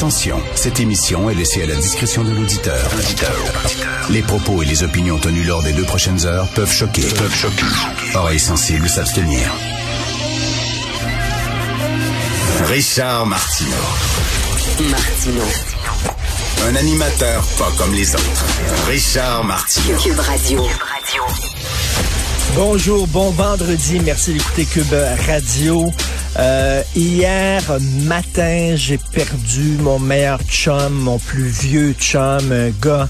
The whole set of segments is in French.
Attention, cette émission est laissée à la discrétion de l'auditeur. Les propos et les opinions tenues lors des deux prochaines heures peuvent choquer. Peuvent choquer. Oreilles sensibles s'abstenir. Richard Martineau. Martino. Un animateur pas comme les autres. Richard Martineau. Cube Radio. Bonjour, bon vendredi. Merci d'écouter Cube Radio. Euh, hier matin, j'ai perdu mon meilleur chum, mon plus vieux chum, un gars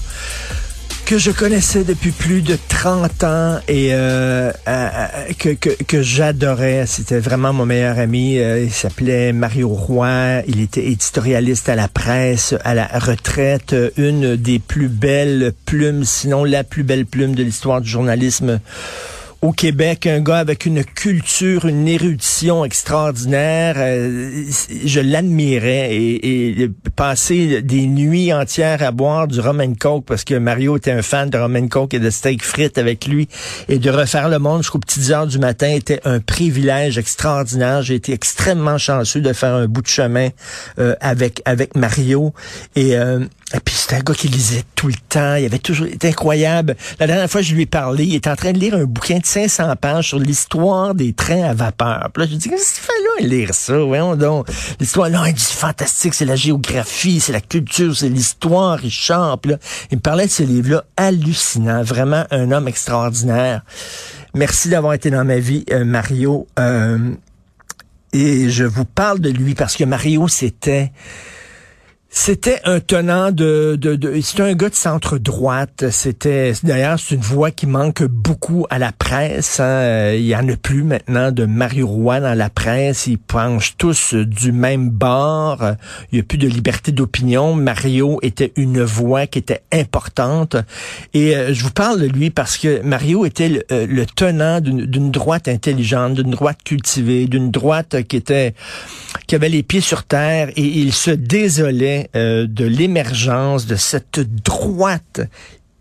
que je connaissais depuis plus de 30 ans et euh, euh, que, que, que j'adorais. C'était vraiment mon meilleur ami. Euh, il s'appelait Mario Roy. Il était éditorialiste à la presse, à la retraite. Une des plus belles plumes, sinon la plus belle plume de l'histoire du journalisme au Québec, un gars avec une culture, une érudition extraordinaire. Euh, je l'admirais et, et passer des nuits entières à boire du rum and coke parce que Mario était un fan de rum and coke et de steak frites avec lui et de refaire le monde jusqu'aux petites heures du matin était un privilège extraordinaire. J'ai été extrêmement chanceux de faire un bout de chemin euh, avec avec Mario et euh, et puis c'était un gars qui lisait tout le temps. Il avait toujours, été incroyable. La dernière fois que je lui ai parlé, il était en train de lire un bouquin de 500 pages sur l'histoire des trains à vapeur. Là, je dit, qu'est-ce qu'il fait lire ça? Voyons donc. L'histoire, là, il dit, fantastique, c'est la géographie, c'est la culture, c'est l'histoire, Richard. Puis là, il me parlait de ce livre-là hallucinant. Vraiment un homme extraordinaire. Merci d'avoir été dans ma vie, euh, Mario. Euh, et je vous parle de lui parce que Mario, c'était c'était un tenant de, de, de c'était un gars de centre droite. C'était d'ailleurs c'est une voix qui manque beaucoup à la presse. hein. Il y en a plus maintenant de Mario Roy dans la presse. Ils penchent tous du même bord. Il y a plus de liberté d'opinion. Mario était une voix qui était importante. Et euh, je vous parle de lui parce que Mario était le, euh, le tenant d'une droite intelligente, d'une droite cultivée, d'une droite qui était qui avait les pieds sur terre et il se désolait euh, de l'émergence de cette droite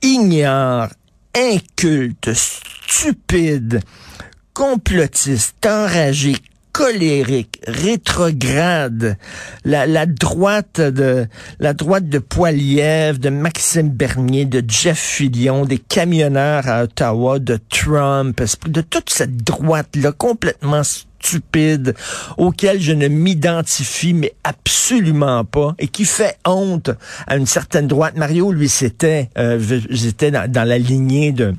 ignore, inculte, stupide, complotiste, enragée, colérique, rétrograde, la, droite de la droite de Poiliev, de Maxime Bernier, de Jeff Fillion, des camionneurs à Ottawa, de Trump, de toute cette droite-là complètement stupide, auquel je ne m'identifie mais absolument pas et qui fait honte à une certaine droite. Mario, lui, c'était, euh, j'étais dans, dans la lignée de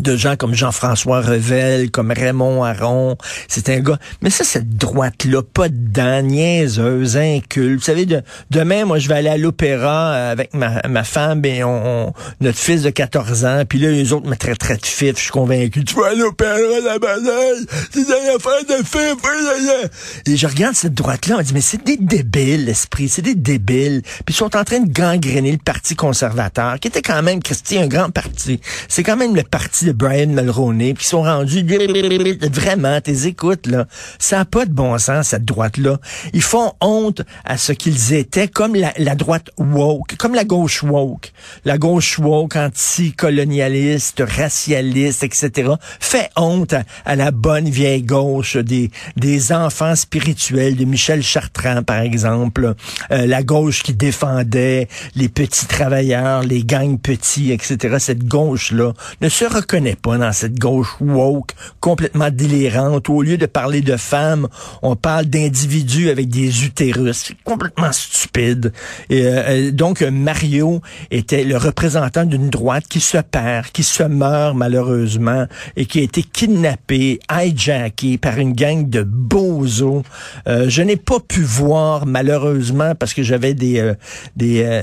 de gens comme Jean-François Revel, comme Raymond Aron. C'est un gars. Mais ça, cette droite-là, pas dedans, niaiseuse, inculte. Vous savez, de, demain, moi, je vais aller à l'opéra avec ma, ma femme et on, notre fils de 14 ans. Puis là, les autres me traiteraient de fif. Je suis convaincu. Tu vas à l'opéra, la banaille. C'est une affaire de fif. Et je regarde cette droite-là. On dit, mais c'est des débiles, l'esprit. C'est des débiles. Puis ils sont en train de gangréner le Parti conservateur, qui était quand même, Christy, un grand parti. C'est quand même le parti de Brian Mulroney, qui sont rendus vraiment, tes écoutes, là. Ça n'a pas de bon sens, cette droite-là. Ils font honte à ce qu'ils étaient, comme la, la, droite woke, comme la gauche woke. La gauche woke, anticolonialiste, racialiste, etc. fait honte à, la bonne vieille gauche des, des enfants spirituels de Michel Chartrand, par exemple. Euh, la gauche qui défendait les petits travailleurs, les gangs petits, etc. Cette gauche-là ne se reconnaît pas dans cette gauche woke complètement délirante. Au lieu de parler de femmes, on parle d'individus avec des utérus. C'est complètement stupide. Et, euh, euh, donc, Mario était le représentant d'une droite qui se perd, qui se meurt malheureusement et qui a été kidnappé, hijacké par une gang de bozos. Euh, je n'ai pas pu voir malheureusement parce que j'avais des des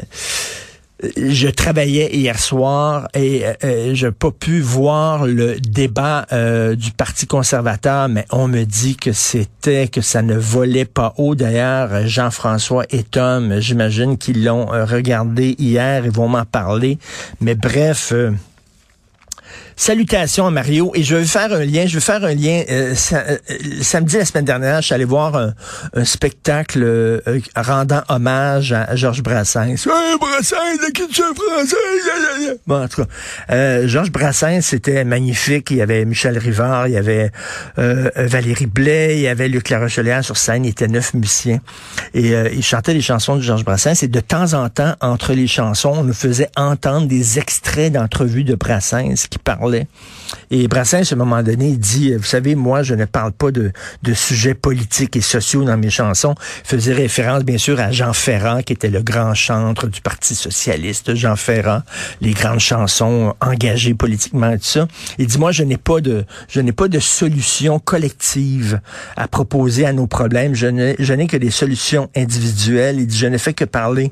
je travaillais hier soir et euh, je n'ai pas pu voir le débat euh, du Parti conservateur, mais on me dit que c'était, que ça ne volait pas haut. D'ailleurs, Jean-François et Tom, j'imagine qu'ils l'ont euh, regardé hier, ils vont m'en parler. Mais bref... Salutations à Mario. Et je vais faire un lien. Je vais faire un lien. Euh, euh, samedi la semaine dernière, je suis allé voir un, spectacle euh, rendant hommage à Georges Brassens. Hey, Brassens, la culture française. Bon, en tout cas, Georges Brassens, c'était magnifique. Il y avait Michel Rivard, il y avait Valérie Blais, il y avait Luc Larochelière sur scène. Il était neuf musiciens. Et il chantait les chansons de Georges Brassens. Et de temps en temps, entre les chansons, on nous faisait entendre des extraits d'entrevues de Brassens qui parlaient et Brassens, à un moment donné, il dit, vous savez, moi, je ne parle pas de, de sujets politiques et sociaux dans mes chansons. Il faisait référence, bien sûr, à Jean Ferrand, qui était le grand chantre du Parti socialiste, Jean Ferrand, les grandes chansons engagées politiquement et tout ça. Il dit, moi, je n'ai pas de, je n'ai pas de solution collective à proposer à nos problèmes. Je n'ai, je n'ai que des solutions individuelles. Il dit, je ne fais que parler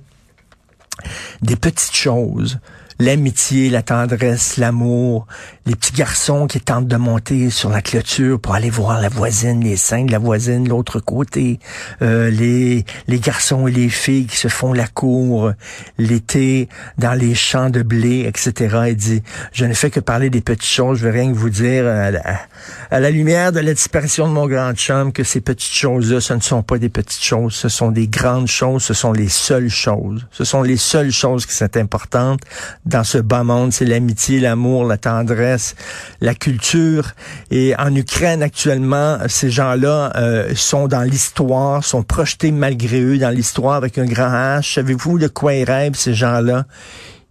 des petites choses l'amitié, la tendresse, l'amour, les petits garçons qui tentent de monter sur la clôture pour aller voir la voisine, les seins de la voisine, l'autre côté, euh, les, les garçons et les filles qui se font la cour l'été dans les champs de blé, etc. Il dit, je ne fais que parler des petites choses, je veux rien que vous dire à la, à la lumière de la disparition de mon grand chum que ces petites choses-là, ce ne sont pas des petites choses, ce sont des grandes choses, ce sont les seules choses. Ce sont les seules choses qui sont importantes dans ce bas monde, c'est l'amitié, l'amour, la tendresse, la culture. Et en Ukraine actuellement, ces gens-là euh, sont dans l'histoire, sont projetés malgré eux dans l'histoire avec un grand H. Savez-vous de quoi ils rêvent, ces gens-là?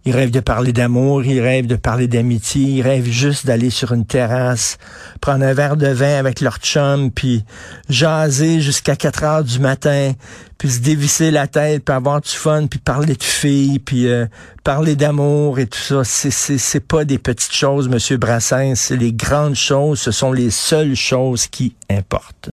Ils rêvent de parler d'amour, ils rêvent de parler d'amitié, ils rêvent juste d'aller sur une terrasse, prendre un verre de vin avec leur chum, puis jaser jusqu'à 4 heures du matin, puis se dévisser la tête, puis avoir du fun, puis parler de filles, puis euh, parler d'amour et tout ça. C'est, c'est, pas des petites choses, Monsieur Brassens, c'est les grandes choses, ce sont les seules choses qui importent.